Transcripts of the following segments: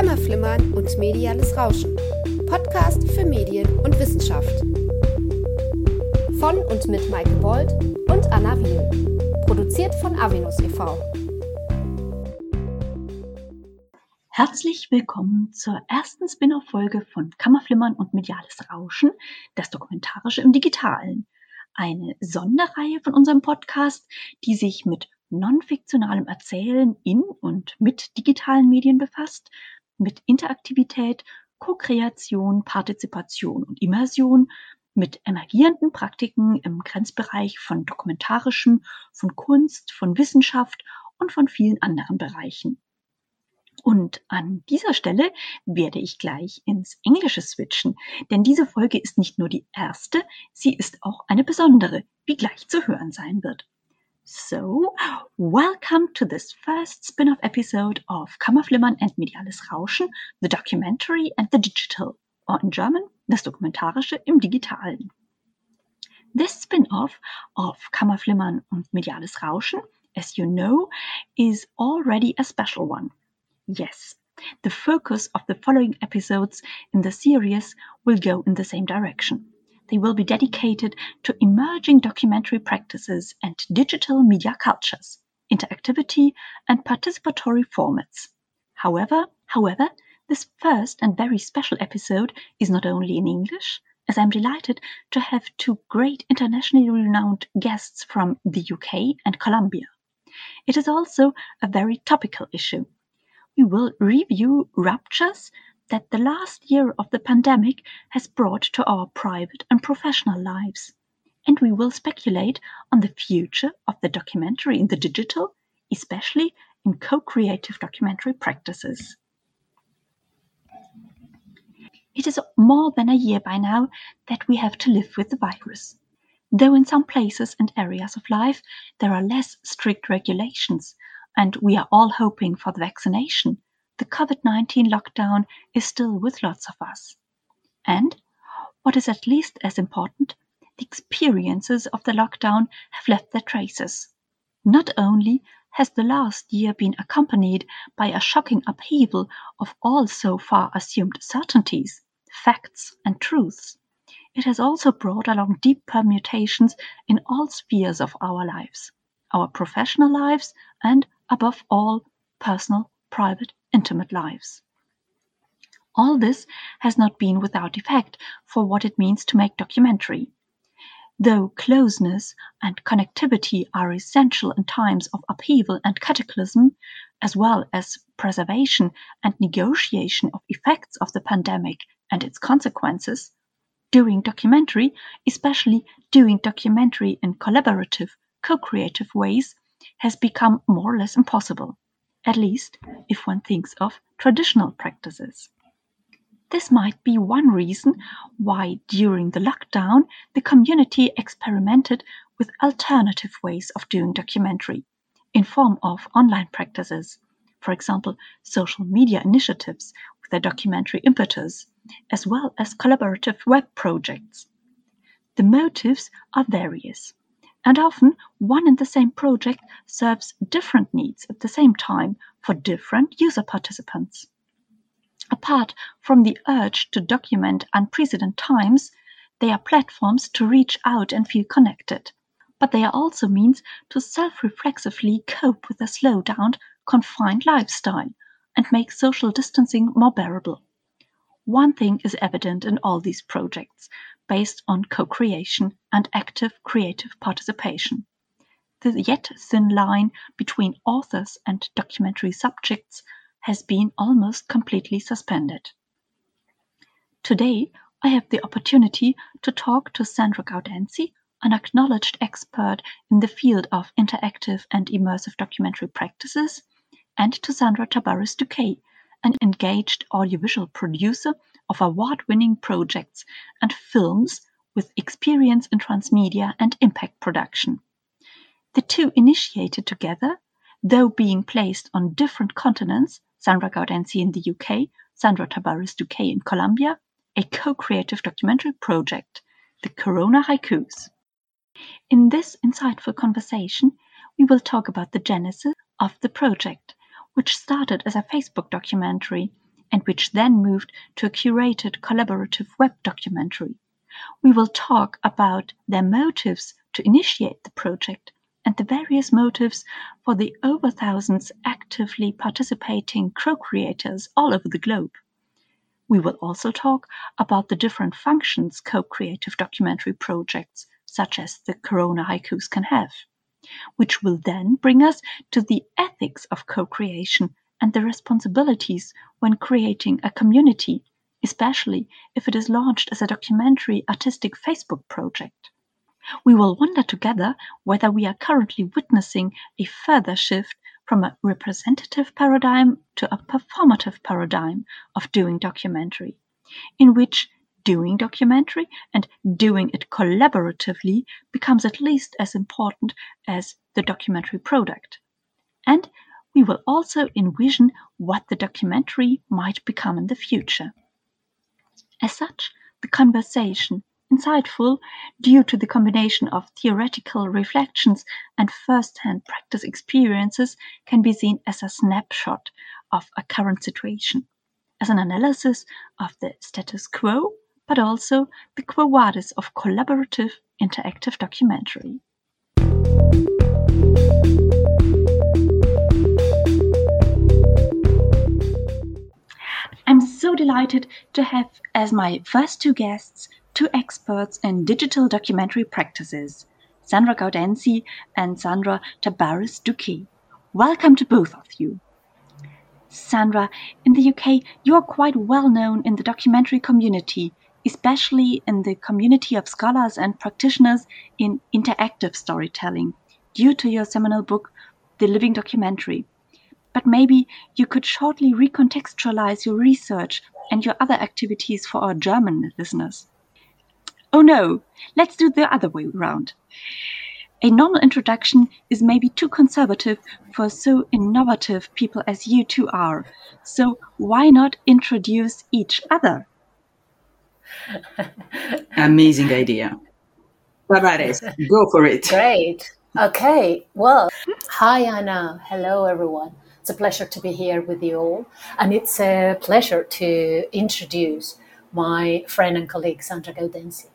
Kammerflimmern und mediales Rauschen. Podcast für Medien und Wissenschaft. Von und mit Maike Bold und Anna Wiel. Produziert von Avinus e.V. Herzlich willkommen zur ersten Spin-off-Folge von Kammerflimmern und mediales Rauschen, das Dokumentarische im Digitalen. Eine Sonderreihe von unserem Podcast, die sich mit non-fiktionalem Erzählen in und mit digitalen Medien befasst, mit Interaktivität, Co-Kreation, Partizipation und Immersion, mit emergierenden Praktiken im Grenzbereich von dokumentarischem, von Kunst, von Wissenschaft und von vielen anderen Bereichen. Und an dieser Stelle werde ich gleich ins Englische switchen, denn diese Folge ist nicht nur die erste, sie ist auch eine besondere, wie gleich zu hören sein wird. So, welcome to this first spin-off episode of Kammerflimmern and Mediales Rauschen, the documentary and the digital, or in German, das Dokumentarische im Digitalen. This spin-off of Kammerflimmern und Mediales Rauschen, as you know, is already a special one. Yes, the focus of the following episodes in the series will go in the same direction. They will be dedicated to emerging documentary practices and digital media cultures, interactivity and participatory formats. However, however, this first and very special episode is not only in English, as I'm delighted to have two great internationally renowned guests from the UK and Colombia. It is also a very topical issue. We will review ruptures that the last year of the pandemic has brought to our private and professional lives. And we will speculate on the future of the documentary in the digital, especially in co creative documentary practices. It is more than a year by now that we have to live with the virus. Though in some places and areas of life there are less strict regulations, and we are all hoping for the vaccination, the COVID 19 lockdown is still with lots of us. And, what is at least as important, the experiences of the lockdown have left their traces. Not only has the last year been accompanied by a shocking upheaval of all so far assumed certainties, facts, and truths, it has also brought along deep permutations in all spheres of our lives, our professional lives, and, above all, personal, private, intimate lives. All this has not been without effect for what it means to make documentary. Though closeness and connectivity are essential in times of upheaval and cataclysm, as well as preservation and negotiation of effects of the pandemic and its consequences, doing documentary, especially doing documentary in collaborative, co creative ways, has become more or less impossible at least if one thinks of traditional practices. This might be one reason why during the lockdown the community experimented with alternative ways of doing documentary in form of online practices, for example, social media initiatives with their documentary impetus, as well as collaborative web projects. The motives are various. And often one and the same project serves different needs at the same time for different user participants. Apart from the urge to document unprecedented times, they are platforms to reach out and feel connected. But they are also means to self reflexively cope with a slowed down, confined lifestyle and make social distancing more bearable. One thing is evident in all these projects based on co-creation and active creative participation. The yet thin line between authors and documentary subjects has been almost completely suspended. Today, I have the opportunity to talk to Sandra Gaudenzi, an acknowledged expert in the field of interactive and immersive documentary practices, and to Sandra Tabares Duque, an engaged audiovisual producer of award winning projects and films with experience in transmedia and impact production. The two initiated together, though being placed on different continents, Sandra Gaudenzi in the UK, Sandra Tabares Duque in Colombia, a co creative documentary project, the Corona Haikus. In this insightful conversation, we will talk about the genesis of the project, which started as a Facebook documentary and which then moved to a curated collaborative web documentary. We will talk about their motives to initiate the project and the various motives for the over thousands actively participating co creators all over the globe. We will also talk about the different functions co creative documentary projects, such as the Corona haikus, can have, which will then bring us to the ethics of co creation and the responsibilities when creating a community, especially if it is launched as a documentary artistic Facebook project. We will wonder together whether we are currently witnessing a further shift from a representative paradigm to a performative paradigm of doing documentary, in which doing documentary and doing it collaboratively becomes at least as important as the documentary product. And we will also envision what the documentary might become in the future. As such, the conversation insightful due to the combination of theoretical reflections and first-hand practice experiences can be seen as a snapshot of a current situation, as an analysis of the status quo, but also the quo vadis of collaborative interactive documentary. So delighted to have as my first two guests two experts in digital documentary practices, Sandra Gaudenzi and Sandra Tabares Duque. Welcome to both of you. Sandra, in the UK, you are quite well known in the documentary community, especially in the community of scholars and practitioners in interactive storytelling, due to your seminal book, The Living Documentary. But maybe you could shortly recontextualize your research and your other activities for our German listeners. Oh no, let's do the other way round. A normal introduction is maybe too conservative for so innovative people as you two are. So why not introduce each other? Amazing idea. Tabares, go for it. Great. Okay. Well, hi, Anna. Hello, everyone. It's a pleasure to be here with you all. And it's a pleasure to introduce my friend and colleague, Sandra Gaudenzi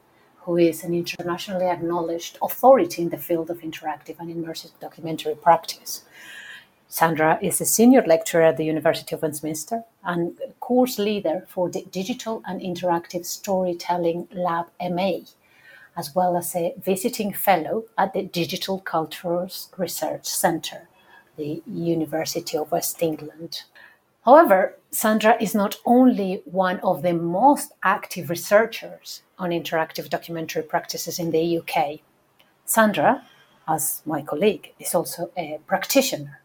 who is an internationally acknowledged authority in the field of interactive and immersive documentary practice. Sandra is a senior lecturer at the University of Westminster and course leader for the Digital and Interactive Storytelling Lab MA, as well as a visiting fellow at the Digital Cultures Research Centre, the University of West England. However, Sandra is not only one of the most active researchers on interactive documentary practices in the UK. Sandra, as my colleague, is also a practitioner.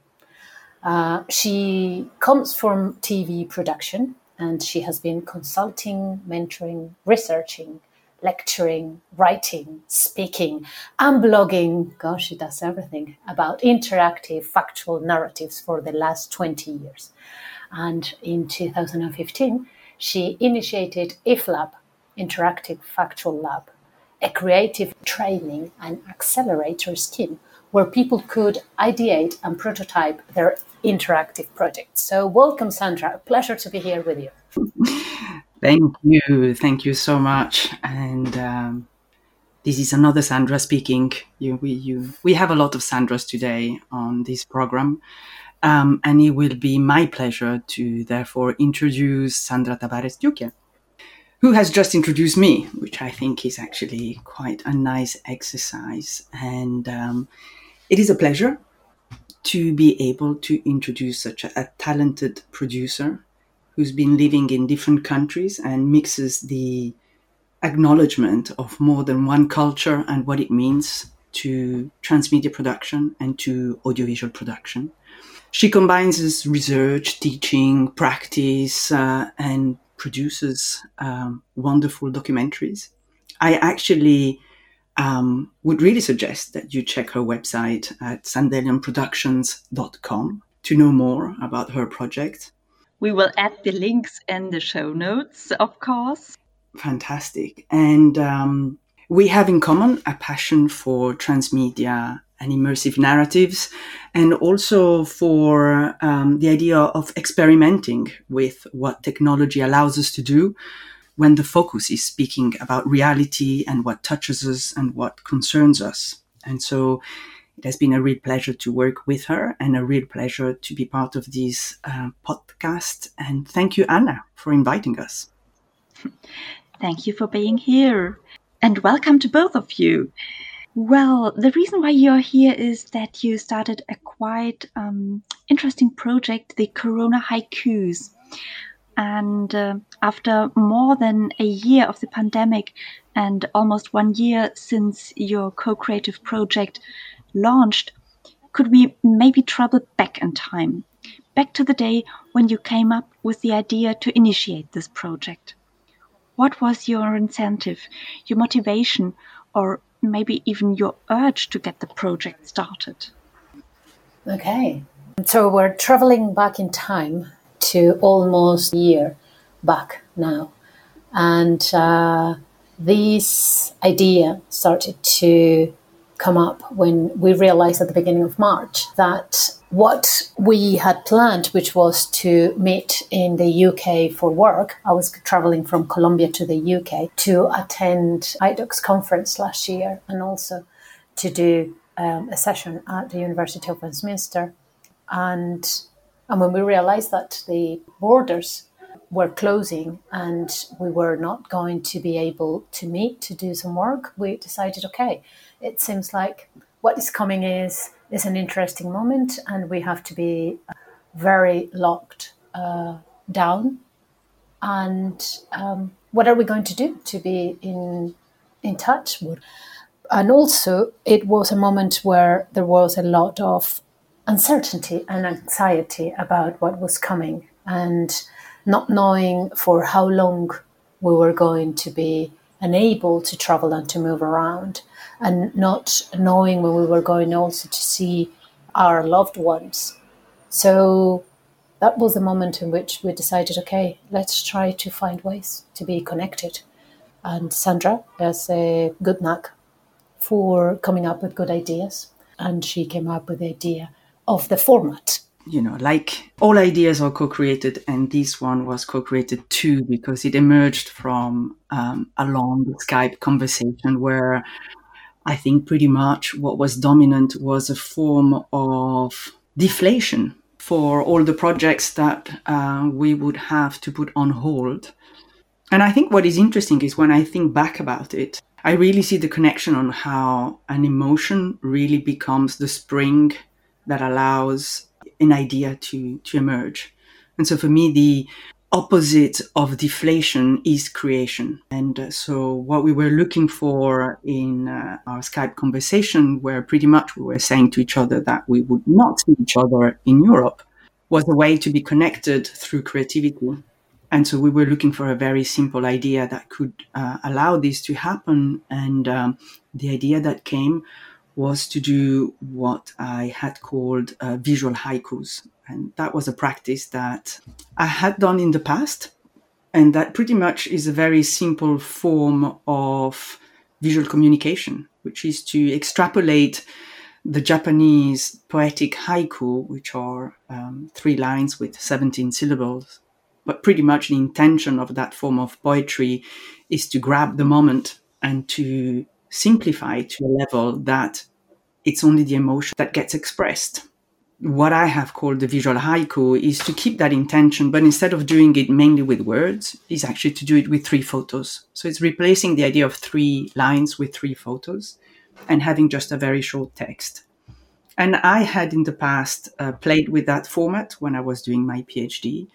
Uh, she comes from TV production and she has been consulting, mentoring, researching, lecturing, writing, speaking, and blogging. Gosh, she does everything about interactive factual narratives for the last 20 years. And in 2015, she initiated IFLab, Interactive Factual Lab, a creative training and accelerator scheme where people could ideate and prototype their interactive projects. So, welcome, Sandra. A pleasure to be here with you. Thank you. Thank you so much. And um, this is another Sandra speaking. You, we, you, we have a lot of Sandras today on this program. Um, and it will be my pleasure to therefore introduce Sandra Tabares Duque, who has just introduced me, which I think is actually quite a nice exercise. And um, it is a pleasure to be able to introduce such a, a talented producer who's been living in different countries and mixes the acknowledgement of more than one culture and what it means to transmedia production and to audiovisual production. She combines research, teaching, practice, uh, and produces um, wonderful documentaries. I actually um, would really suggest that you check her website at sandelianproductions.com to know more about her project. We will add the links in the show notes, of course. Fantastic. And um, we have in common a passion for transmedia and immersive narratives, and also for um, the idea of experimenting with what technology allows us to do when the focus is speaking about reality and what touches us and what concerns us. And so it has been a real pleasure to work with her and a real pleasure to be part of this uh, podcast. And thank you, Anna, for inviting us. Thank you for being here. And welcome to both of you. Well, the reason why you're here is that you started a quite um, interesting project, the Corona Haikus. And uh, after more than a year of the pandemic and almost one year since your co creative project launched, could we maybe travel back in time? Back to the day when you came up with the idea to initiate this project. What was your incentive, your motivation, or maybe even your urge to get the project started? Okay. So we're traveling back in time to almost a year back now. And uh, this idea started to come up when we realized at the beginning of March that what we had planned, which was to meet in the UK for work, I was traveling from Colombia to the UK to attend i-Docs conference last year and also to do um, a session at the University of Westminster. And, and when we realized that the borders were closing and we were not going to be able to meet to do some work, we decided okay, it seems like what is coming is is an interesting moment, and we have to be very locked uh, down. And um, what are we going to do to be in in touch? And also, it was a moment where there was a lot of uncertainty and anxiety about what was coming, and not knowing for how long we were going to be unable to travel and to move around and not knowing when we were going also to see our loved ones. So that was the moment in which we decided, okay, let's try to find ways to be connected. And Sandra has a good knack for coming up with good ideas. And she came up with the idea of the format you know, like all ideas are co-created, and this one was co-created too because it emerged from um, a long Skype conversation where I think pretty much what was dominant was a form of deflation for all the projects that uh, we would have to put on hold. And I think what is interesting is when I think back about it, I really see the connection on how an emotion really becomes the spring that allows an idea to to emerge. And so for me, the opposite of deflation is creation. And uh, so what we were looking for in uh, our Skype conversation, where pretty much we were saying to each other that we would not see each other in Europe, was a way to be connected through creativity. And so we were looking for a very simple idea that could uh, allow this to happen. And um, the idea that came was to do what I had called uh, visual haikus. And that was a practice that I had done in the past. And that pretty much is a very simple form of visual communication, which is to extrapolate the Japanese poetic haiku, which are um, three lines with 17 syllables. But pretty much the intention of that form of poetry is to grab the moment and to simplify to a level that it's only the emotion that gets expressed. What I have called the visual haiku is to keep that intention, but instead of doing it mainly with words, is actually to do it with three photos. So it's replacing the idea of three lines with three photos and having just a very short text. And I had in the past uh, played with that format when I was doing my PhD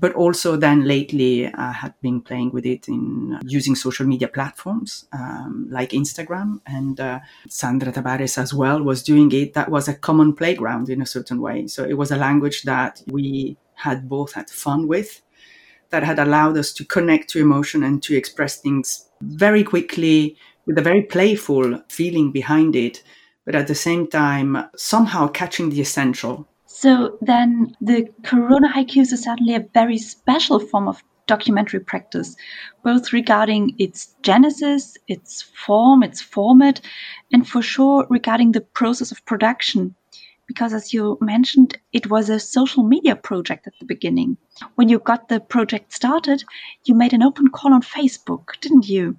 but also then lately I had been playing with it in uh, using social media platforms um, like Instagram and uh, Sandra Tabares as well was doing it. That was a common playground in a certain way. So it was a language that we had both had fun with that had allowed us to connect to emotion and to express things very quickly with a very playful feeling behind it, but at the same time somehow catching the essential so then the Corona haikus is certainly a very special form of documentary practice, both regarding its genesis, its form, its format, and for sure regarding the process of production. Because as you mentioned, it was a social media project at the beginning. When you got the project started, you made an open call on Facebook, didn't you?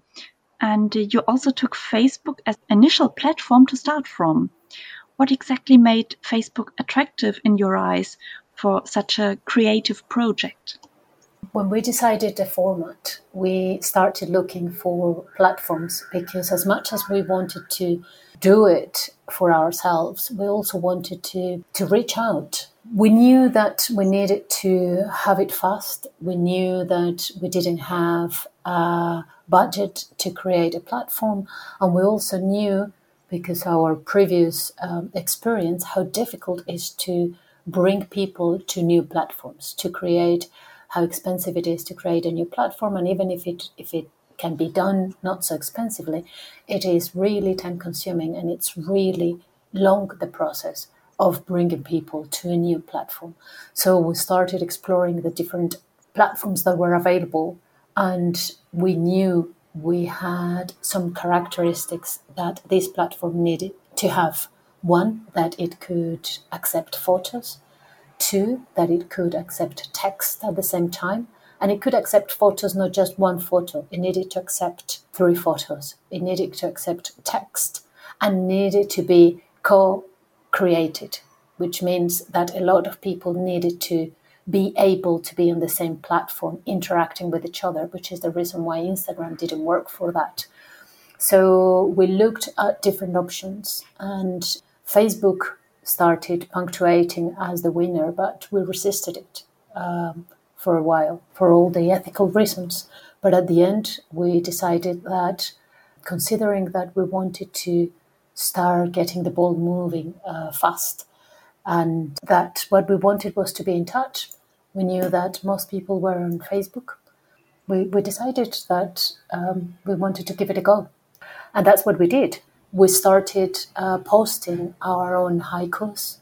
And you also took Facebook as initial platform to start from. What exactly made Facebook attractive in your eyes for such a creative project? When we decided the format, we started looking for platforms because, as much as we wanted to do it for ourselves, we also wanted to, to reach out. We knew that we needed to have it fast. We knew that we didn't have a budget to create a platform. And we also knew, because our previous um, experience, how difficult it is to bring people to new platforms, to create how expensive it is to create a new platform. And even if it, if it can be done not so expensively, it is really time consuming and it's really long the process of bringing people to a new platform. So we started exploring the different platforms that were available and we knew we had some characteristics that this platform needed to have. One, that it could accept photos. Two, that it could accept text at the same time. And it could accept photos, not just one photo. It needed to accept three photos. It needed to accept text and needed to be co created, which means that a lot of people needed to be able to be on the same platform interacting with each other, which is the reason why Instagram didn't work for that. So we looked at different options, and Facebook started punctuating as the winner, but we resisted it um, for a while for all the ethical reasons. But at the end, we decided that considering that we wanted to start getting the ball moving uh, fast, and that what we wanted was to be in touch we knew that most people were on Facebook. We, we decided that um, we wanted to give it a go. And that's what we did. We started uh, posting our own haikus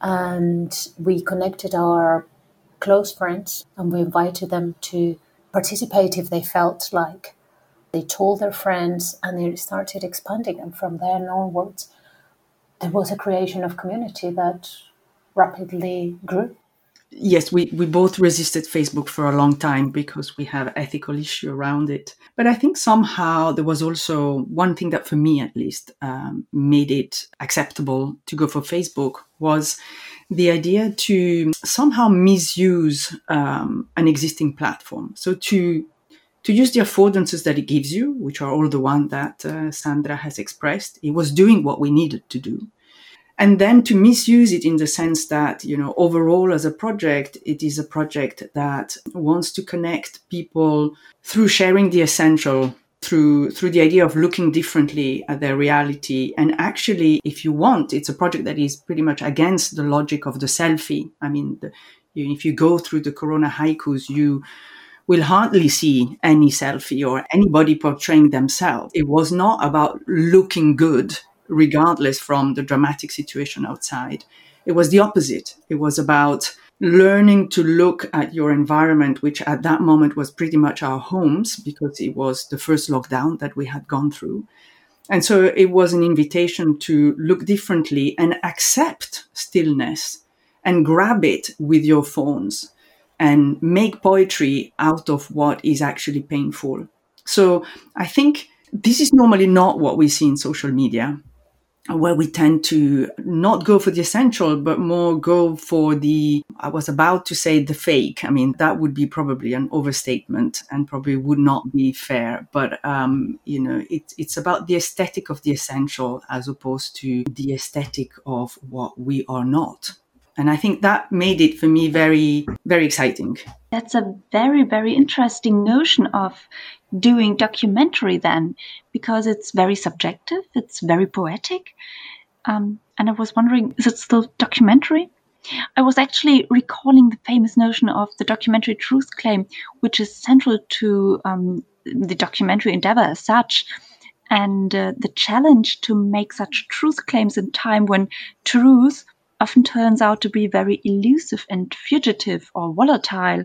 and we connected our close friends and we invited them to participate if they felt like. They told their friends and they started expanding. And from there onwards, there was a creation of community that rapidly grew yes, we, we both resisted Facebook for a long time because we have ethical issue around it. But I think somehow there was also one thing that for me at least um, made it acceptable to go for Facebook was the idea to somehow misuse um, an existing platform. So to to use the affordances that it gives you, which are all the one that uh, Sandra has expressed, it was doing what we needed to do and then to misuse it in the sense that you know overall as a project it is a project that wants to connect people through sharing the essential through through the idea of looking differently at their reality. And actually if you want it's a project that is pretty much against the logic of the selfie. I mean the, if you go through the corona haikus you will hardly see any selfie or anybody portraying themselves. It was not about looking good regardless from the dramatic situation outside. It was the opposite. It was about learning to look at your environment, which at that moment was pretty much our homes because it was the first lockdown that we had gone through. And so it was an invitation to look differently and accept stillness and grab it with your phones and make poetry out of what is actually painful. So I think this is normally not what we see in social media where we tend to not go for the essential, but more go for the, I was about to say the fake. I mean, that would be probably an overstatement and probably would not be fair. But, um, you know, it, it's about the aesthetic of the essential as opposed to the aesthetic of what we are not. And I think that made it for me very, very exciting. That's a very, very interesting notion of doing documentary then, because it's very subjective, it's very poetic. Um, and I was wondering, is it still documentary? I was actually recalling the famous notion of the documentary truth claim, which is central to um, the documentary endeavor as such. And uh, the challenge to make such truth claims in time when truth often turns out to be very elusive and fugitive or volatile.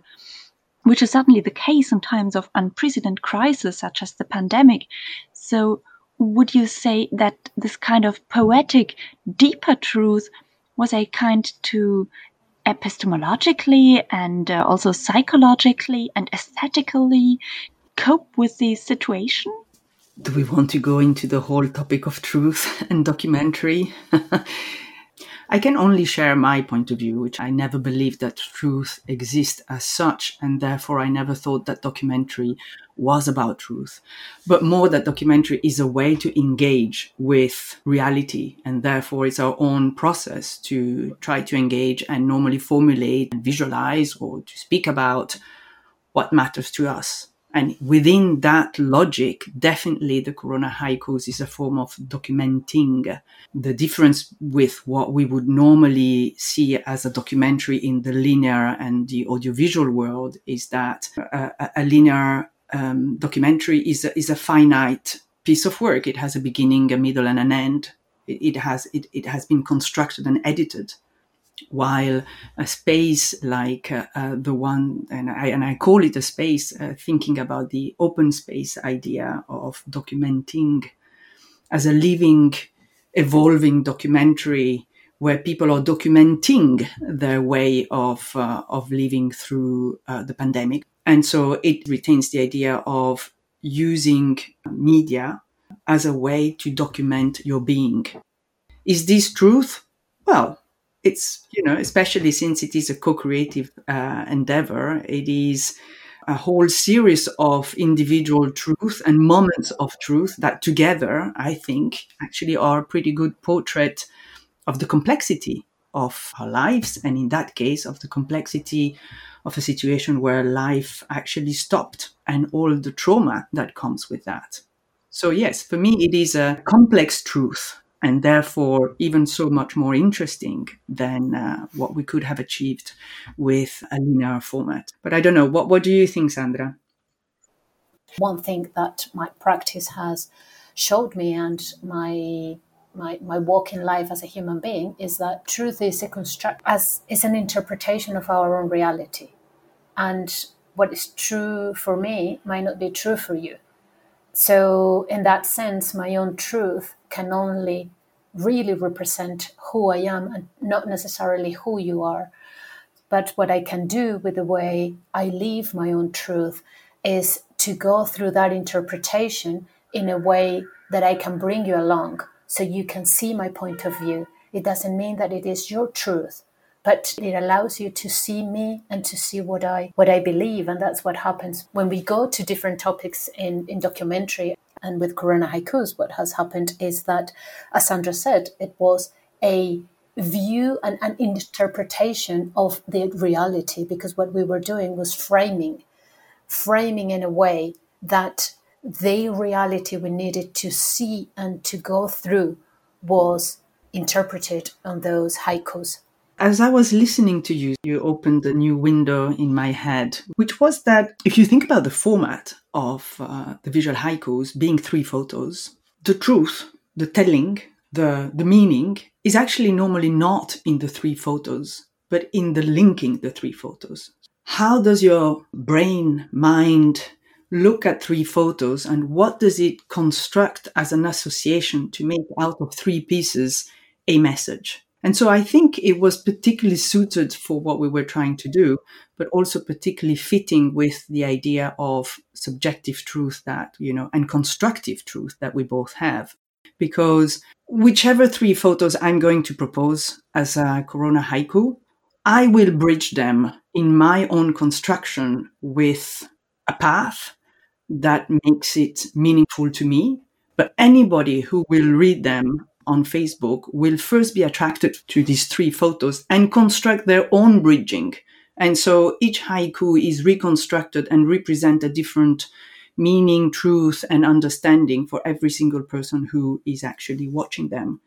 Which is certainly the case in times of unprecedented crisis such as the pandemic. So, would you say that this kind of poetic, deeper truth was a kind to epistemologically and uh, also psychologically and aesthetically cope with the situation? Do we want to go into the whole topic of truth and documentary? I can only share my point of view, which I never believed that truth exists as such, and therefore I never thought that documentary was about truth, but more that documentary is a way to engage with reality, and therefore it's our own process to try to engage and normally formulate and visualize or to speak about what matters to us. And within that logic, definitely the Corona haikus is a form of documenting. The difference with what we would normally see as a documentary in the linear and the audiovisual world is that a, a linear um, documentary is a, is a finite piece of work. It has a beginning, a middle, and an end. It, it has it, it has been constructed and edited while a space like uh, uh, the one and I, and I call it a space uh, thinking about the open space idea of documenting as a living evolving documentary where people are documenting their way of uh, of living through uh, the pandemic. And so it retains the idea of using media as a way to document your being. Is this truth? Well it's you know especially since it is a co-creative uh, endeavor it is a whole series of individual truth and moments of truth that together i think actually are a pretty good portrait of the complexity of our lives and in that case of the complexity of a situation where life actually stopped and all the trauma that comes with that. So yes for me it is a complex truth and therefore even so much more interesting than uh, what we could have achieved with a linear format. But I don't know. What, what do you think, Sandra? One thing that my practice has showed me and my my, my walk in life as a human being is that truth is a construct as is an interpretation of our own reality. And what is true for me might not be true for you. So in that sense, my own truth can only really represent who I am and not necessarily who you are. But what I can do with the way I live my own truth is to go through that interpretation in a way that I can bring you along so you can see my point of view. It doesn't mean that it is your truth, but it allows you to see me and to see what I what I believe and that's what happens when we go to different topics in in documentary and with Corona Haikus, what has happened is that, as Sandra said, it was a view and an interpretation of the reality because what we were doing was framing, framing in a way that the reality we needed to see and to go through was interpreted on those haikus. As I was listening to you, you opened a new window in my head, which was that if you think about the format of uh, the visual haikus being three photos, the truth, the telling, the, the meaning is actually normally not in the three photos, but in the linking the three photos. How does your brain, mind look at three photos and what does it construct as an association to make out of three pieces a message? And so I think it was particularly suited for what we were trying to do, but also particularly fitting with the idea of subjective truth that, you know, and constructive truth that we both have. Because whichever three photos I'm going to propose as a Corona haiku, I will bridge them in my own construction with a path that makes it meaningful to me. But anybody who will read them on Facebook will first be attracted to these three photos and construct their own bridging. And so each haiku is reconstructed and represent a different meaning, truth, and understanding for every single person who is actually watching them.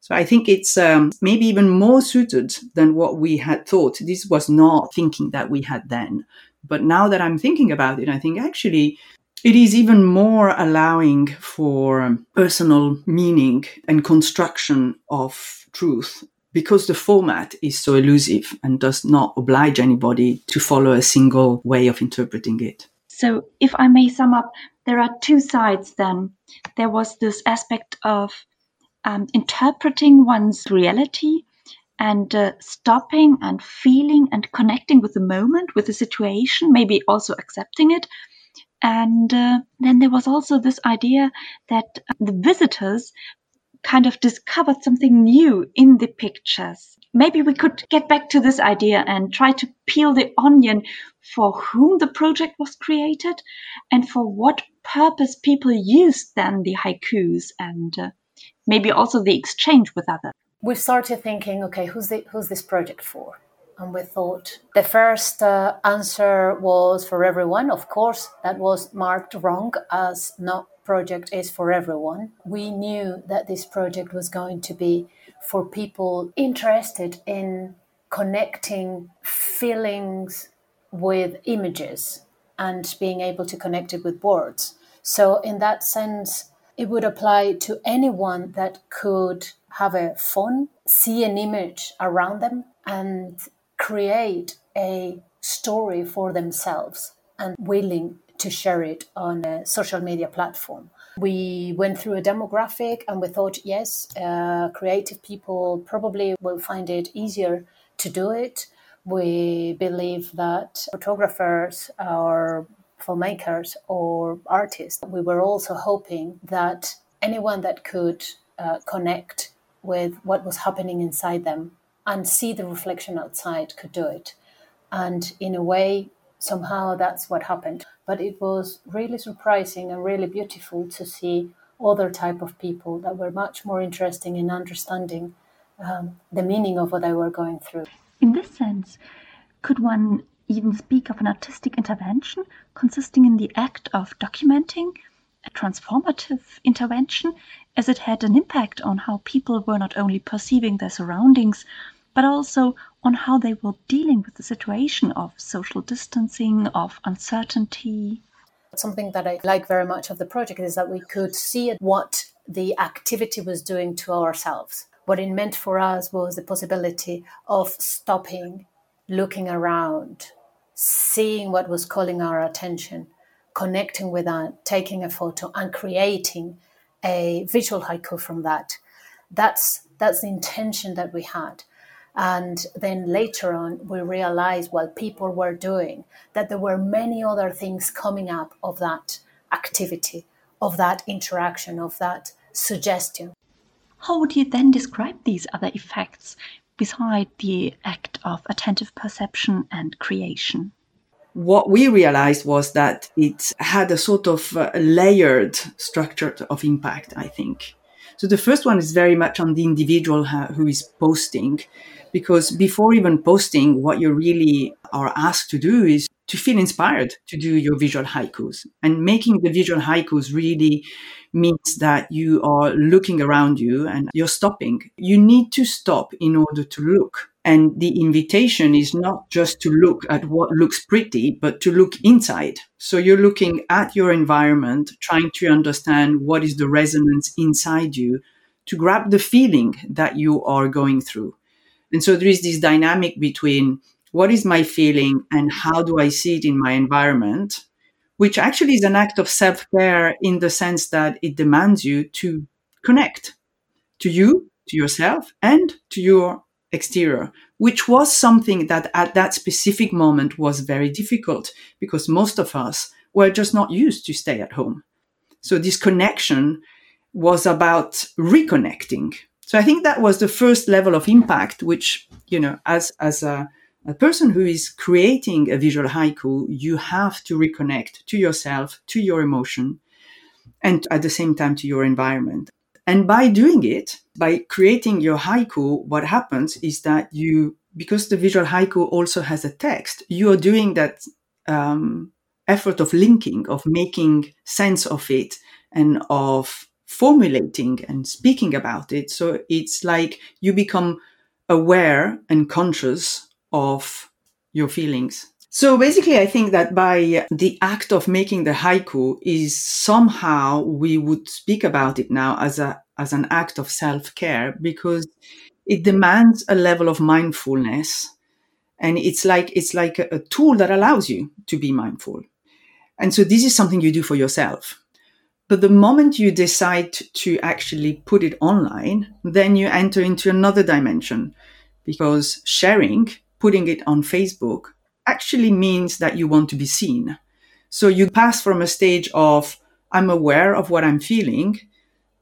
So I think it's um, maybe even more suited than what we had thought. This was not thinking that we had then. But now that I'm thinking about it, I think actually it is even more allowing for personal meaning and construction of truth because the format is so elusive and does not oblige anybody to follow a single way of interpreting it. So, if I may sum up, there are two sides then. There was this aspect of um, interpreting one's reality and uh, stopping and feeling and connecting with the moment, with the situation, maybe also accepting it. And uh, then there was also this idea that the visitors kind of discovered something new in the pictures. Maybe we could get back to this idea and try to peel the onion for whom the project was created and for what purpose people used then the haikus and uh, maybe also the exchange with others. We started thinking, okay, who's the, who's this project for? And we thought the first uh, answer was for everyone. Of course, that was marked wrong as not project is for everyone. We knew that this project was going to be for people interested in connecting feelings with images and being able to connect it with words. So, in that sense, it would apply to anyone that could have a phone, see an image around them, and create a story for themselves and willing to share it on a social media platform. We went through a demographic and we thought, yes, uh, creative people probably will find it easier to do it. We believe that photographers or filmmakers or artists, we were also hoping that anyone that could uh, connect with what was happening inside them and see the reflection outside could do it. And in a way, somehow that's what happened. But it was really surprising and really beautiful to see other type of people that were much more interesting in understanding um, the meaning of what they were going through. In this sense, could one even speak of an artistic intervention consisting in the act of documenting a transformative intervention as it had an impact on how people were not only perceiving their surroundings but also on how they were dealing with the situation of social distancing, of uncertainty. Something that I like very much of the project is that we could see what the activity was doing to ourselves. What it meant for us was the possibility of stopping, looking around, seeing what was calling our attention, connecting with that, taking a photo, and creating a visual haiku from that. That's that's the intention that we had. And then later on, we realized what people were doing, that there were many other things coming up of that activity, of that interaction, of that suggestion. How would you then describe these other effects beside the act of attentive perception and creation? What we realized was that it had a sort of uh, layered structure of impact, I think. So the first one is very much on the individual uh, who is posting because before even posting, what you really are asked to do is to feel inspired to do your visual haikus. And making the visual haikus really means that you are looking around you and you're stopping. You need to stop in order to look. And the invitation is not just to look at what looks pretty, but to look inside. So you're looking at your environment, trying to understand what is the resonance inside you to grab the feeling that you are going through. And so there is this dynamic between what is my feeling and how do I see it in my environment, which actually is an act of self care in the sense that it demands you to connect to you, to yourself, and to your exterior, which was something that at that specific moment was very difficult because most of us were just not used to stay at home. So this connection was about reconnecting so I think that was the first level of impact, which, you know, as, as a, a person who is creating a visual haiku, you have to reconnect to yourself, to your emotion, and at the same time to your environment. And by doing it, by creating your haiku, what happens is that you, because the visual haiku also has a text, you are doing that um, effort of linking, of making sense of it, and of formulating and speaking about it. So it's like you become aware and conscious of your feelings. So basically, I think that by the act of making the haiku is somehow we would speak about it now as a as an act of self care because it demands a level of mindfulness and it's like it's like a, a tool that allows you to be mindful. And so this is something you do for yourself. But the moment you decide to actually put it online then you enter into another dimension because sharing putting it on facebook actually means that you want to be seen so you pass from a stage of i'm aware of what i'm feeling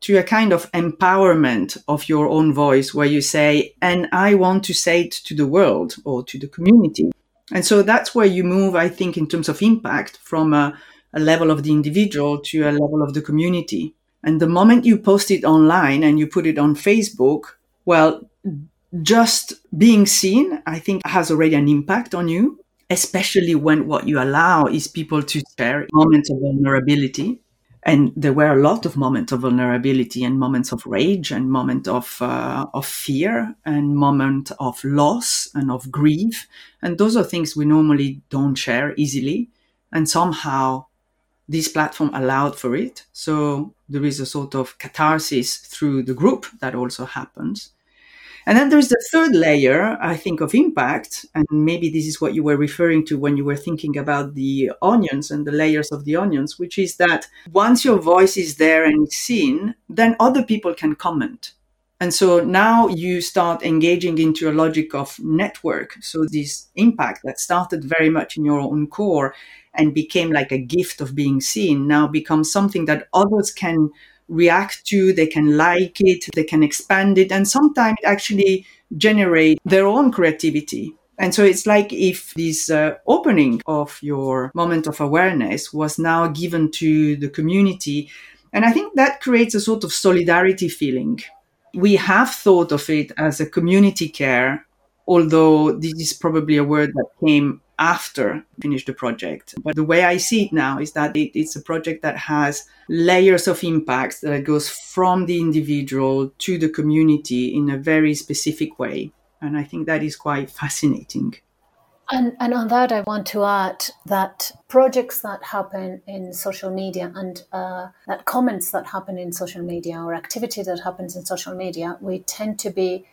to a kind of empowerment of your own voice where you say, and I want to say it to the world or to the community. And so that's where you move, I think, in terms of impact from a, a level of the individual to a level of the community. And the moment you post it online and you put it on Facebook, well, just being seen, I think, has already an impact on you, especially when what you allow is people to share moments of vulnerability. And there were a lot of moments of vulnerability and moments of rage and moments of uh, of fear and moment of loss and of grief. And those are things we normally don't share easily. And somehow this platform allowed for it. So there is a sort of catharsis through the group that also happens and then there's the third layer, I think, of impact. And maybe this is what you were referring to when you were thinking about the onions and the layers of the onions, which is that once your voice is there and seen, then other people can comment. And so now you start engaging into a logic of network. So this impact that started very much in your own core and became like a gift of being seen now becomes something that others can react to, they can like it, they can expand it, and sometimes actually generate their own creativity. And so it's like if this uh, opening of your moment of awareness was now given to the community. And I think that creates a sort of solidarity feeling. We have thought of it as a community care, although this is probably a word that came after finished the project. But the way I see it now is that it, it's a project that has layers of impacts that goes from the individual to the community in a very specific way. And I think that is quite fascinating. And, and on that, I want to add that projects that happen in social media and uh, that comments that happen in social media or activity that happens in social media, we tend to be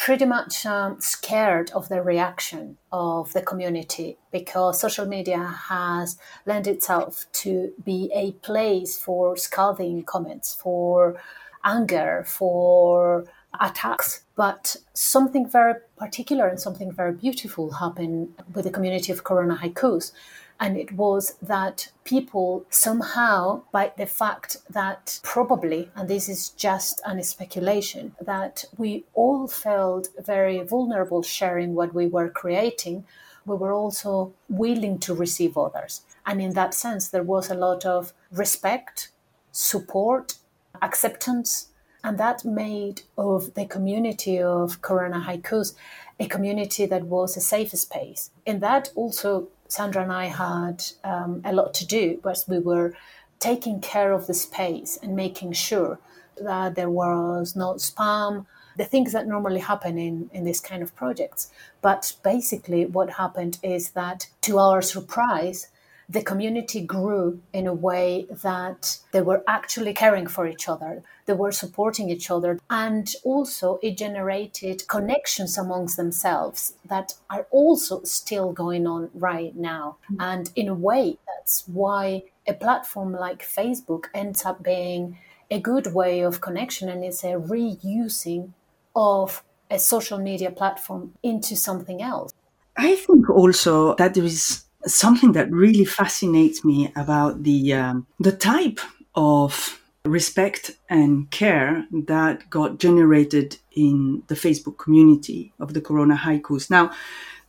pretty much um, scared of the reaction of the community because social media has lent itself to be a place for scathing comments, for anger, for attacks. But something very particular and something very beautiful happened with the community of Corona Haikus and it was that people somehow, by the fact that probably, and this is just an speculation, that we all felt very vulnerable sharing what we were creating, we were also willing to receive others. And in that sense, there was a lot of respect, support, acceptance, and that made of the community of Corona Haikus a community that was a safe space. In that also Sandra and I had um, a lot to do, but we were taking care of the space and making sure that there was no spam, the things that normally happen in, in this kind of projects. But basically, what happened is that, to our surprise, the community grew in a way that they were actually caring for each other, they were supporting each other, and also it generated connections amongst themselves that are also still going on right now. Mm-hmm. And in a way, that's why a platform like Facebook ends up being a good way of connection and it's a reusing of a social media platform into something else. I think also that there is something that really fascinates me about the um, the type of respect and care that got generated in the Facebook community of the Corona haikus. Now,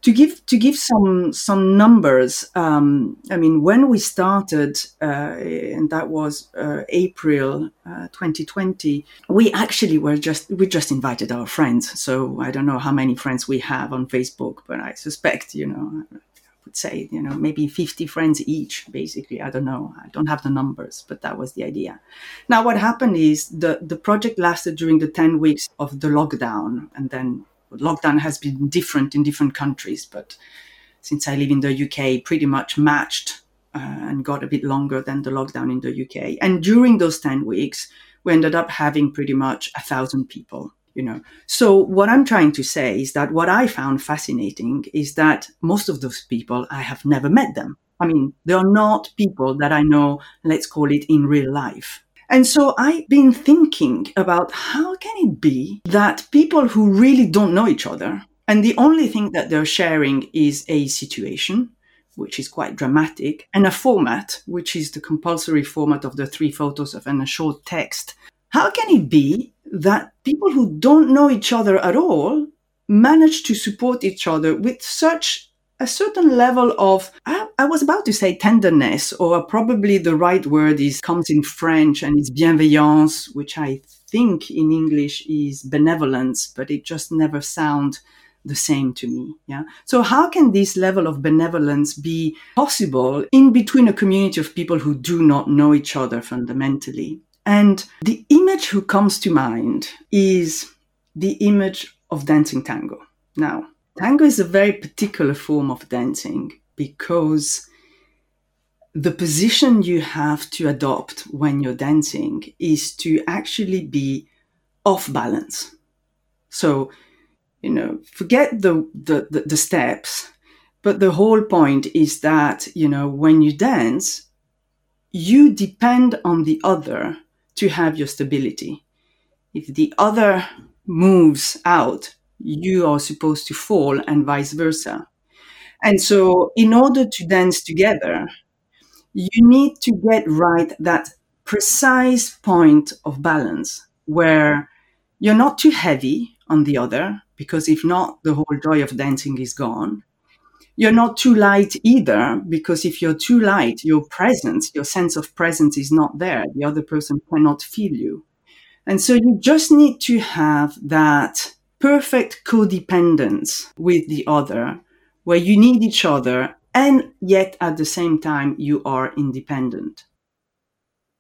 to give to give some some numbers, um, I mean, when we started, uh, and that was uh, April uh, 2020, we actually were just we just invited our friends. So I don't know how many friends we have on Facebook, but I suspect you know would say, you know, maybe 50 friends each, basically. I don't know. I don't have the numbers, but that was the idea. Now, what happened is the, the project lasted during the 10 weeks of the lockdown. And then lockdown has been different in different countries. But since I live in the UK, pretty much matched uh, and got a bit longer than the lockdown in the UK. And during those 10 weeks, we ended up having pretty much a thousand people you know. So what i'm trying to say is that what i found fascinating is that most of those people i have never met them. I mean they are not people that i know let's call it in real life. And so I've been thinking about how can it be that people who really don't know each other and the only thing that they're sharing is a situation, which is quite dramatic, and a format, which is the compulsory format of the three photos of and a short text. How can it be that people who don't know each other at all manage to support each other with such a certain level of I, I, was about to say tenderness or probably the right word is comes in french and it's bienveillance which i think in english is benevolence but it just never sounds the same to me yeah? So how can this level of benevolence be possible in between a community of people who do not know each other fundamentally and the image who comes to mind is the image of dancing tango now Tango is a very particular form of dancing because the position you have to adopt when you're dancing is to actually be off balance. So, you know, forget the, the, the, the steps, but the whole point is that, you know, when you dance, you depend on the other to have your stability. If the other moves out, you are supposed to fall and vice versa. And so, in order to dance together, you need to get right that precise point of balance where you're not too heavy on the other, because if not, the whole joy of dancing is gone. You're not too light either, because if you're too light, your presence, your sense of presence is not there. The other person cannot feel you. And so you just need to have that perfect codependence with the other, where you need each other and yet at the same time you are independent.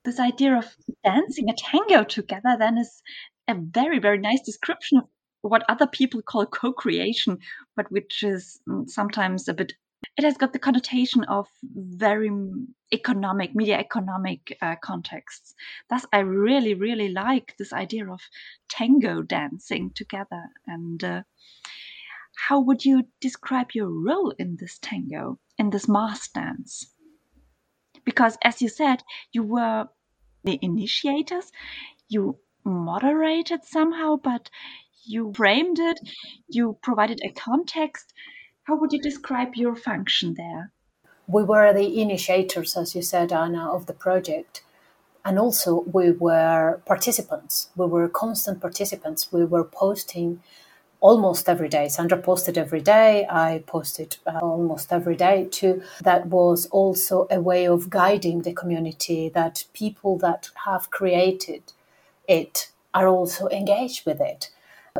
This idea of dancing a tango together then is a very, very nice description of what other people call co creation, but which is mm, sometimes a bit it has got the connotation of very economic, media economic uh, contexts. Thus, I really, really like this idea of tango dancing together. And uh, how would you describe your role in this tango, in this mass dance? Because, as you said, you were the initiators, you moderated somehow, but you framed it, you provided a context how would you describe your function there? We were the initiators, as you said, Anna, of the project. And also, we were participants. We were constant participants. We were posting almost every day. Sandra posted every day. I posted uh, almost every day too. That was also a way of guiding the community that people that have created it are also engaged with it.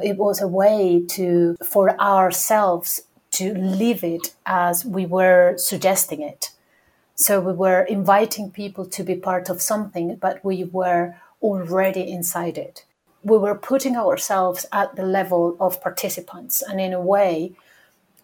It was a way to, for ourselves, to live it as we were suggesting it. So we were inviting people to be part of something, but we were already inside it. We were putting ourselves at the level of participants. And in a way,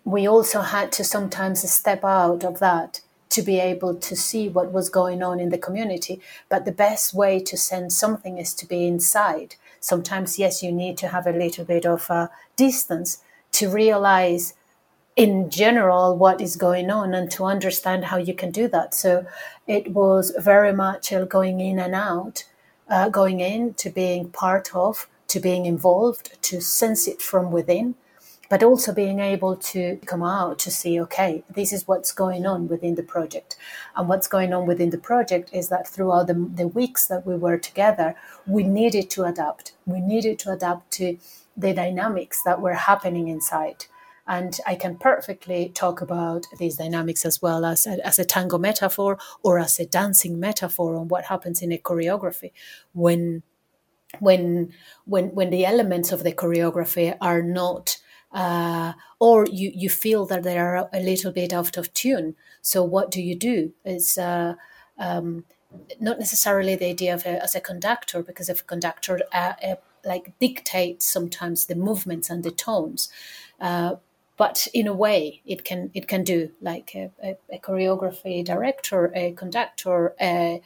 we also had to sometimes step out of that to be able to see what was going on in the community. But the best way to send something is to be inside. Sometimes, yes, you need to have a little bit of a distance to realize in general what is going on and to understand how you can do that. So it was very much going in and out, uh, going in to being part of, to being involved, to sense it from within, but also being able to come out to see, okay, this is what's going on within the project. And what's going on within the project is that throughout the, the weeks that we were together, we needed to adapt. We needed to adapt to the dynamics that were happening inside and I can perfectly talk about these dynamics as well as a, as a tango metaphor or as a dancing metaphor on what happens in a choreography when when when when the elements of the choreography are not uh, or you, you feel that they are a little bit out of tune. So what do you do? It's uh, um, not necessarily the idea of a, as a conductor, because if a conductor uh, uh like dictates sometimes the movements and the tones, uh, but in a way it can it can do like a, a, a choreography director a conductor a,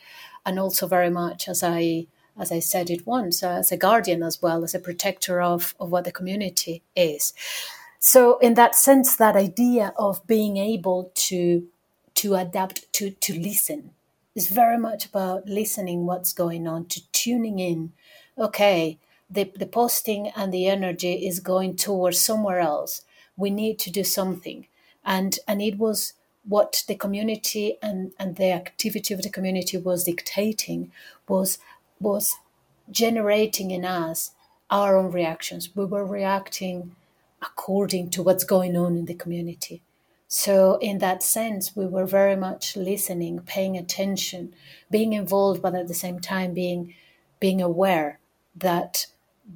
and also very much as i as I said it once, uh, as a guardian as well, as a protector of, of what the community is. So, in that sense, that idea of being able to to adapt to to listen is very much about listening what's going on, to tuning in. Okay, the, the posting and the energy is going towards somewhere else. We need to do something. And and it was what the community and, and the activity of the community was dictating was was generating in us our own reactions. We were reacting according to what's going on in the community. So, in that sense, we were very much listening, paying attention, being involved, but at the same time being being aware that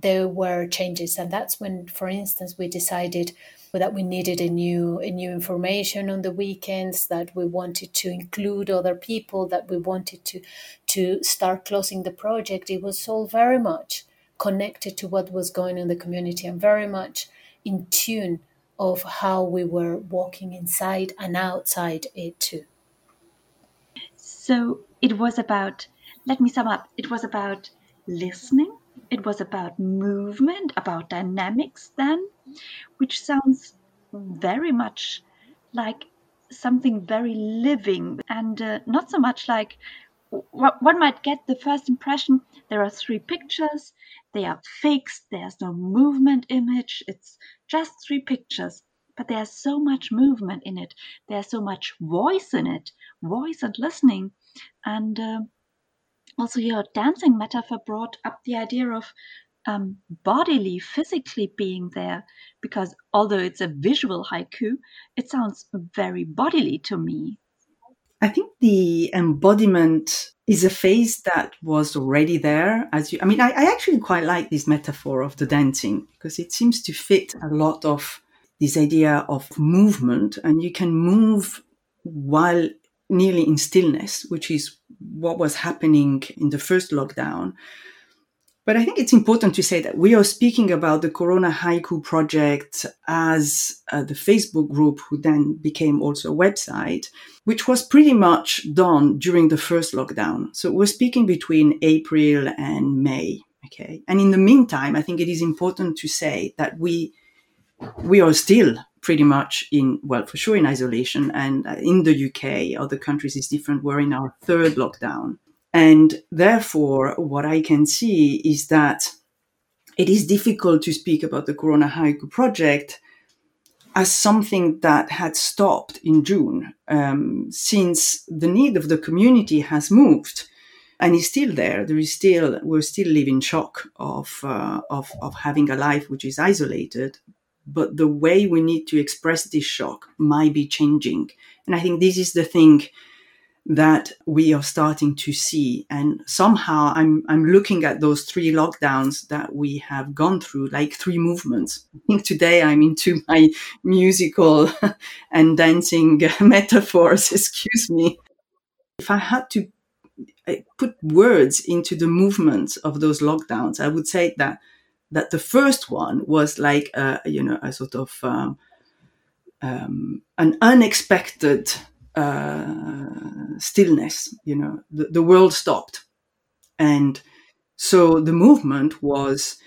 there were changes. And that's when, for instance, we decided that we needed a new a new information on the weekends, that we wanted to include other people, that we wanted to to start closing the project. It was all very much connected to what was going on in the community and very much in tune of how we were walking inside and outside it too. So it was about, let me sum up, it was about listening, it was about movement, about dynamics, then, which sounds very much like something very living and uh, not so much like one might get the first impression there are three pictures they are fixed there's no movement image it's just three pictures but there's so much movement in it there's so much voice in it voice and listening and uh, also your dancing metaphor brought up the idea of um, bodily physically being there because although it's a visual haiku it sounds very bodily to me I think the embodiment is a phase that was already there. As you, I mean, I, I, actually quite like this metaphor of the dancing because it seems to fit a lot of this idea of movement, and you can move while nearly in stillness, which is what was happening in the first lockdown. But I think it's important to say that we are speaking about the Corona Haiku project as uh, the Facebook group, who then became also a website, which was pretty much done during the first lockdown. So we're speaking between April and May. Okay. And in the meantime, I think it is important to say that we, we are still pretty much in, well, for sure in isolation. And uh, in the UK, other countries is different. We're in our third lockdown. And therefore, what I can see is that it is difficult to speak about the Corona Haiku project as something that had stopped in June, um, since the need of the community has moved and is still there. There is still we're still living shock of, uh, of of having a life which is isolated, but the way we need to express this shock might be changing. And I think this is the thing that we are starting to see. And somehow I'm, I'm looking at those three lockdowns that we have gone through, like three movements. I think today I'm into my musical and dancing metaphors, excuse me. If I had to uh, put words into the movements of those lockdowns, I would say that that the first one was like a, you know a sort of um, um, an unexpected uh, stillness. You know, the, the world stopped. And so the movement was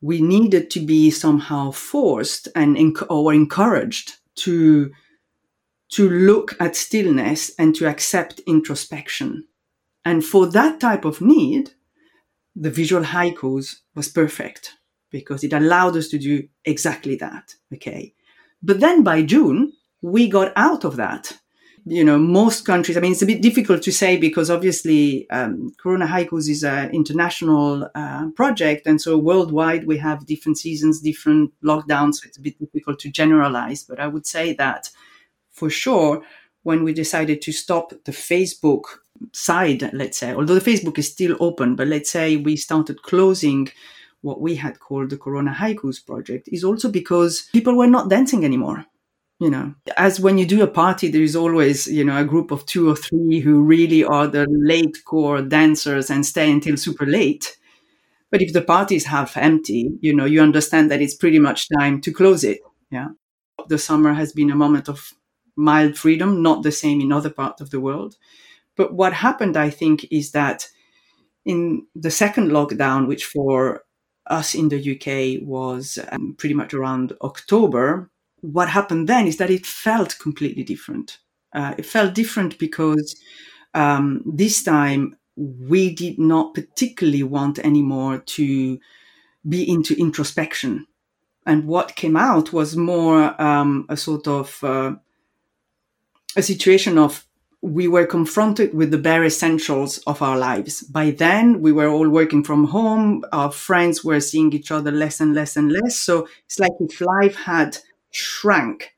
we needed to be somehow forced and enc- or encouraged to to look at stillness and to accept introspection. And for that type of need, the visual haikus was perfect because it allowed us to do exactly that. Okay. But then by June, we got out of that you know, most countries, I mean, it's a bit difficult to say because obviously um, Corona Haikus is an international uh, project. And so worldwide, we have different seasons, different lockdowns. So it's a bit difficult to generalize. But I would say that for sure, when we decided to stop the Facebook side, let's say, although the Facebook is still open, but let's say we started closing what we had called the Corona Haikus project, is also because people were not dancing anymore you know. As when you do a party there is always you know a group of two or three who really are the late core dancers and stay until super late. But if the party is half empty you know you understand that it's pretty much time to close it yeah. The summer has been a moment of mild freedom not the same in other parts of the world. But what happened i think is that in the second lockdown, which for us in the UK was um, pretty much around October, what happened then is that it felt completely different. Uh, it felt different because um, this time we did not particularly want anymore to be into introspection. And what came out was more um, a sort of uh, a situation of we were confronted with the bare essentials of our lives. By then, we were all working from home. Our friends were seeing each other less and less and less. So it's like if life had shrank.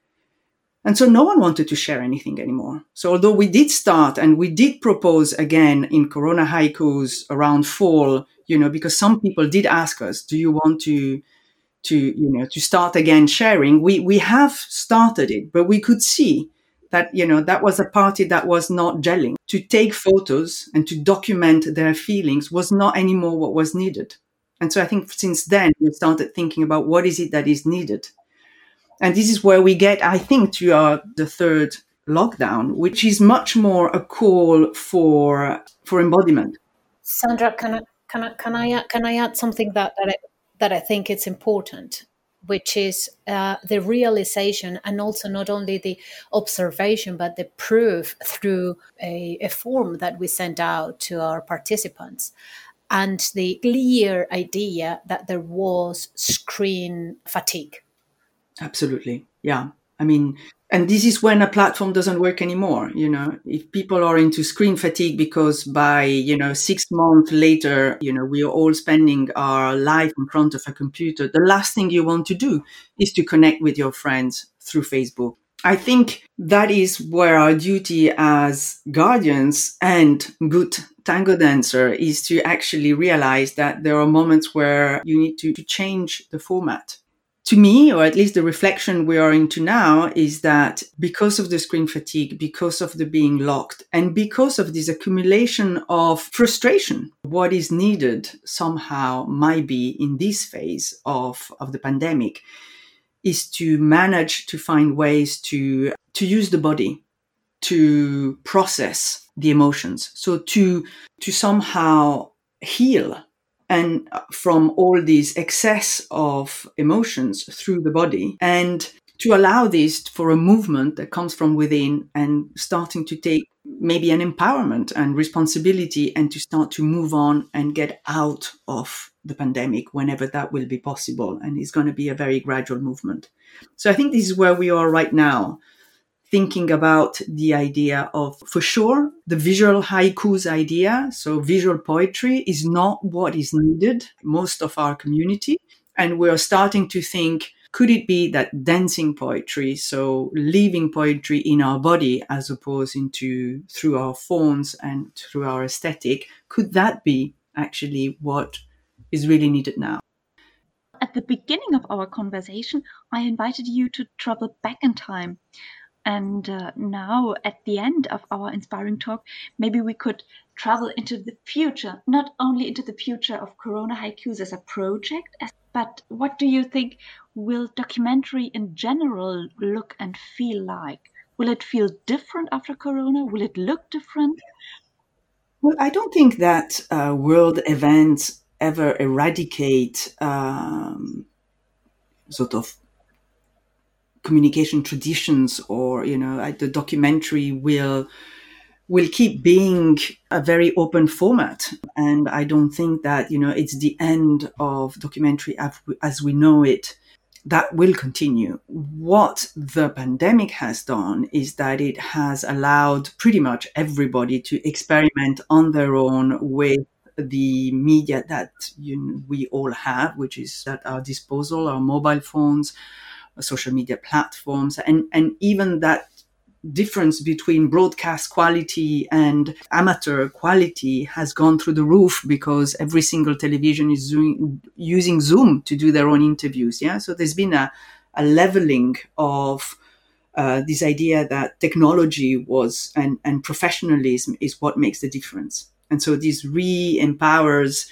And so no one wanted to share anything anymore. So although we did start and we did propose again in Corona haikus around fall, you know, because some people did ask us, do you want to, to, you know, to start again sharing? We, we have started it, but we could see that, you know, that was a party that was not gelling. To take photos and to document their feelings was not anymore what was needed. And so I think since then we started thinking about what is it that is needed and this is where we get, I think, to our, the third lockdown, which is much more a call for for embodiment. Sandra, can I can I can I can I add something that that I, that I think it's important, which is uh, the realization and also not only the observation but the proof through a, a form that we sent out to our participants and the clear idea that there was screen fatigue Absolutely. Yeah. I mean, and this is when a platform doesn't work anymore. You know, if people are into screen fatigue because by, you know, six months later, you know, we are all spending our life in front of a computer, the last thing you want to do is to connect with your friends through Facebook. I think that is where our duty as guardians and good tango dancer is to actually realize that there are moments where you need to, to change the format to me, or at least the reflection we are into now, is that because of the screen fatigue, because of the being locked, and because of this accumulation of frustration, what is needed somehow might be in this phase of, of the pandemic is to manage to find ways to, to use the body to process the emotions. So to, to somehow heal and uh, from all these excess of emotions through the body. And to allow this for a movement that comes from within and starting to take maybe an empowerment and responsibility and to start to move on and get out of the pandemic whenever that will be possible. And it's going to be a very gradual movement. So i think this is where we are right now thinking about the idea of, for sure, the visual haikus idea. So visual poetry is not what is needed most of our community. And we're starting to think, could it be that dancing poetry, so living poetry in our body as opposed into through our phones and through our aesthetic, could that be actually what is really needed now? At the beginning of our conversation, I invited you to travel back in time and uh, now, at the end of our inspiring talk, maybe we could travel into the future, not only into the future of Corona Haikus as a project, but what do you think will documentary in general look and feel like? Will it feel different after Corona? Will it look different? Well, I don't think that uh, world events ever eradicate um, sort of communication traditions or you know the documentary will will keep being a very open format. And i don't think that you know it's the end of documentary as we know it that will continue. What the pandemic has done is that it has allowed pretty much everybody to experiment on their own with the media that you know, we all have which is at our disposal our mobile phones social media platforms, and, and even that difference between broadcast quality and amateur quality has gone through the roof because every single television is using Zoom to do their own interviews. Yeah. So there's been a, a leveling of uh, this idea that technology was and, and professionalism is what makes the difference. And so this re empowers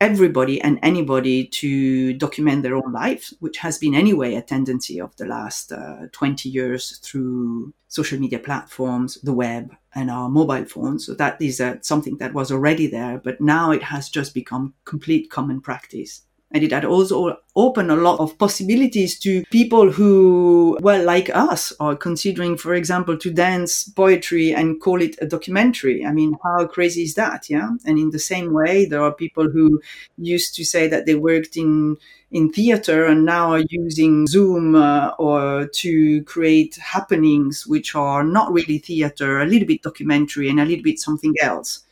everybody and anybody to document their own life, which has been anyway a tendency of the last uh, 20 years through social media platforms, the web, and our mobile phones. So that is uh, something that was already there, but now it has just become complete common practice. And it had also opened a lot of possibilities to people who, well, like us, are considering, for example, to dance poetry and call it a documentary. I mean, how crazy is that? Yeah. And in the same way, there are people who used to say that they worked in in theater and now are using Zoom uh, or to create happenings which are not really theater, a little bit documentary and a little bit something else.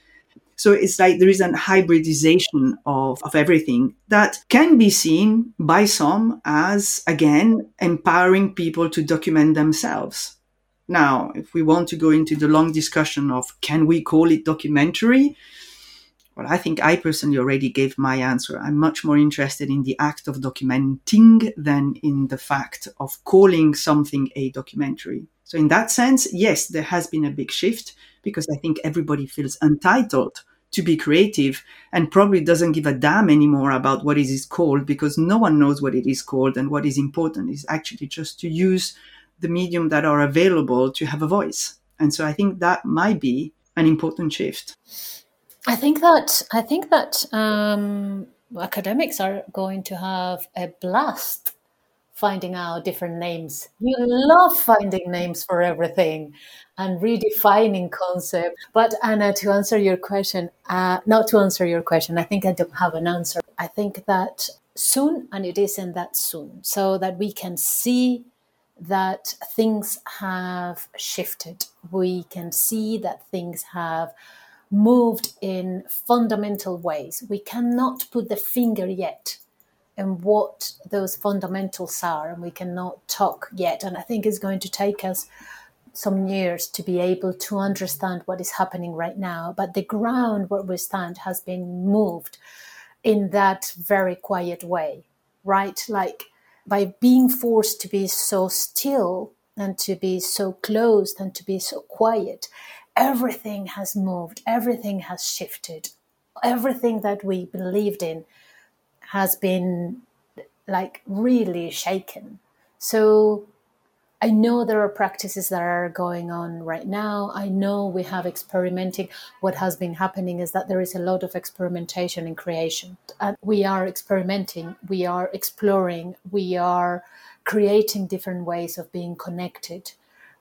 So it's like there is a hybridization of, of everything that can be seen by some as, again, empowering people to document themselves. Now, if we want to go into the long discussion of can we call it documentary? Well, I think I personally already gave my answer. I'm much more interested in the act of documenting than in the fact of calling something a documentary. So, in that sense, yes, there has been a big shift because I think everybody feels entitled to be creative and probably doesn't give a damn anymore about what it is called because no one knows what it is called and what is important is actually just to use the medium that are available to have a voice. And so I think that might be an important shift. I think that I think that um, academics are going to have a blast finding out different names. You love finding names for everything and redefining concept. But Anna, to answer your question, uh, not to answer your question, I think I don't have an answer. I think that soon, and it isn't that soon, so that we can see that things have shifted. We can see that things have moved in fundamental ways. We cannot put the finger yet and what those fundamentals are, and we cannot talk yet. And I think it's going to take us some years to be able to understand what is happening right now. But the ground where we stand has been moved in that very quiet way, right? Like by being forced to be so still and to be so closed and to be so quiet, everything has moved, everything has shifted, everything that we believed in has been like really shaken. So I know there are practices that are going on right now. I know we have experimenting. What has been happening is that there is a lot of experimentation in creation. And we are experimenting, we are exploring, we are creating different ways of being connected.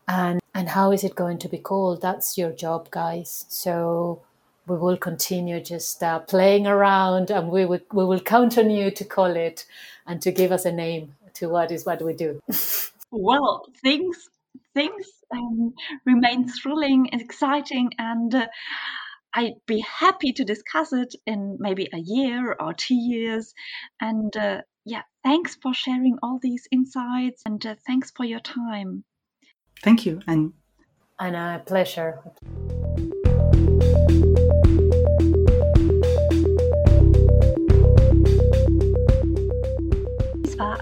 And and how is it going to be called? That's your job, guys. So we will continue just uh, playing around and we will, we will count on you to call it and to give us a name to what is what we do. well, things things um, remain thrilling and exciting and uh, I'd be happy to discuss it in maybe a year or two years. And uh, yeah, thanks for sharing all these insights and uh, thanks for your time. Thank you. And, and a pleasure.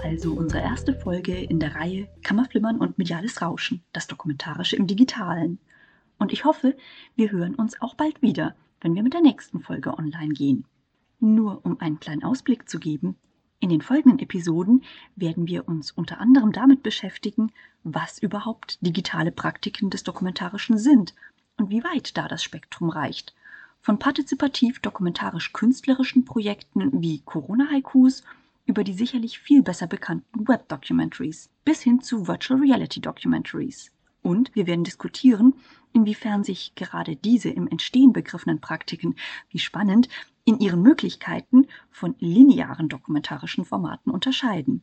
Also unsere erste Folge in der Reihe Kammerflimmern und mediales Rauschen, das Dokumentarische im Digitalen. Und ich hoffe, wir hören uns auch bald wieder, wenn wir mit der nächsten Folge online gehen. Nur um einen kleinen Ausblick zu geben, in den folgenden Episoden werden wir uns unter anderem damit beschäftigen, was überhaupt digitale Praktiken des Dokumentarischen sind und wie weit da das Spektrum reicht. Von partizipativ dokumentarisch-künstlerischen Projekten wie Corona-Haikus über die sicherlich viel besser bekannten Web-Documentaries bis hin zu Virtual Reality Documentaries. Und wir werden diskutieren, inwiefern sich gerade diese im Entstehen begriffenen Praktiken, wie spannend, in ihren Möglichkeiten von linearen dokumentarischen Formaten unterscheiden.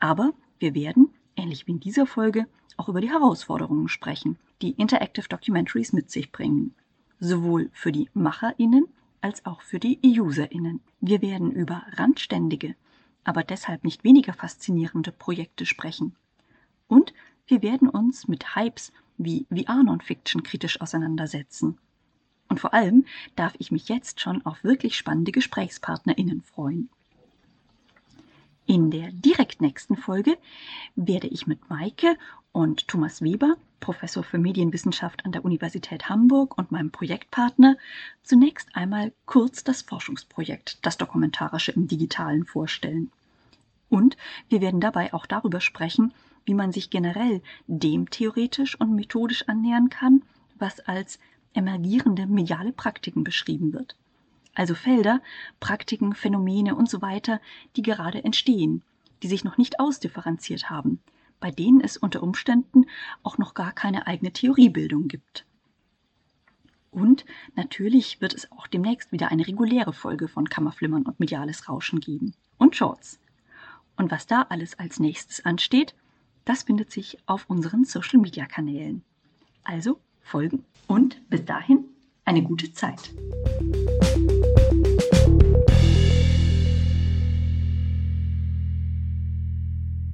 Aber wir werden, ähnlich wie in dieser Folge, auch über die Herausforderungen sprechen, die Interactive Documentaries mit sich bringen. Sowohl für die MacherInnen als auch für die UserInnen. Wir werden über randständige, aber deshalb nicht weniger faszinierende Projekte sprechen. Und wir werden uns mit Hypes wie VR-Non-Fiction kritisch auseinandersetzen. Und vor allem darf ich mich jetzt schon auf wirklich spannende GesprächspartnerInnen freuen. In der direkt nächsten Folge werde ich mit Maike und Thomas Weber Professor für Medienwissenschaft an der Universität Hamburg und meinem Projektpartner, zunächst einmal kurz das Forschungsprojekt Das Dokumentarische im Digitalen vorstellen. Und wir werden dabei auch darüber sprechen, wie man sich generell dem theoretisch und methodisch annähern kann, was als emergierende mediale Praktiken beschrieben wird. Also Felder, Praktiken, Phänomene und so weiter, die gerade entstehen, die sich noch nicht ausdifferenziert haben, bei denen es unter Umständen auch noch gar keine eigene Theoriebildung gibt. Und natürlich wird es auch demnächst wieder eine reguläre Folge von Kammerflimmern und mediales Rauschen geben. Und Shorts. Und was da alles als nächstes ansteht, das findet sich auf unseren Social-Media-Kanälen. Also folgen und bis dahin eine gute Zeit.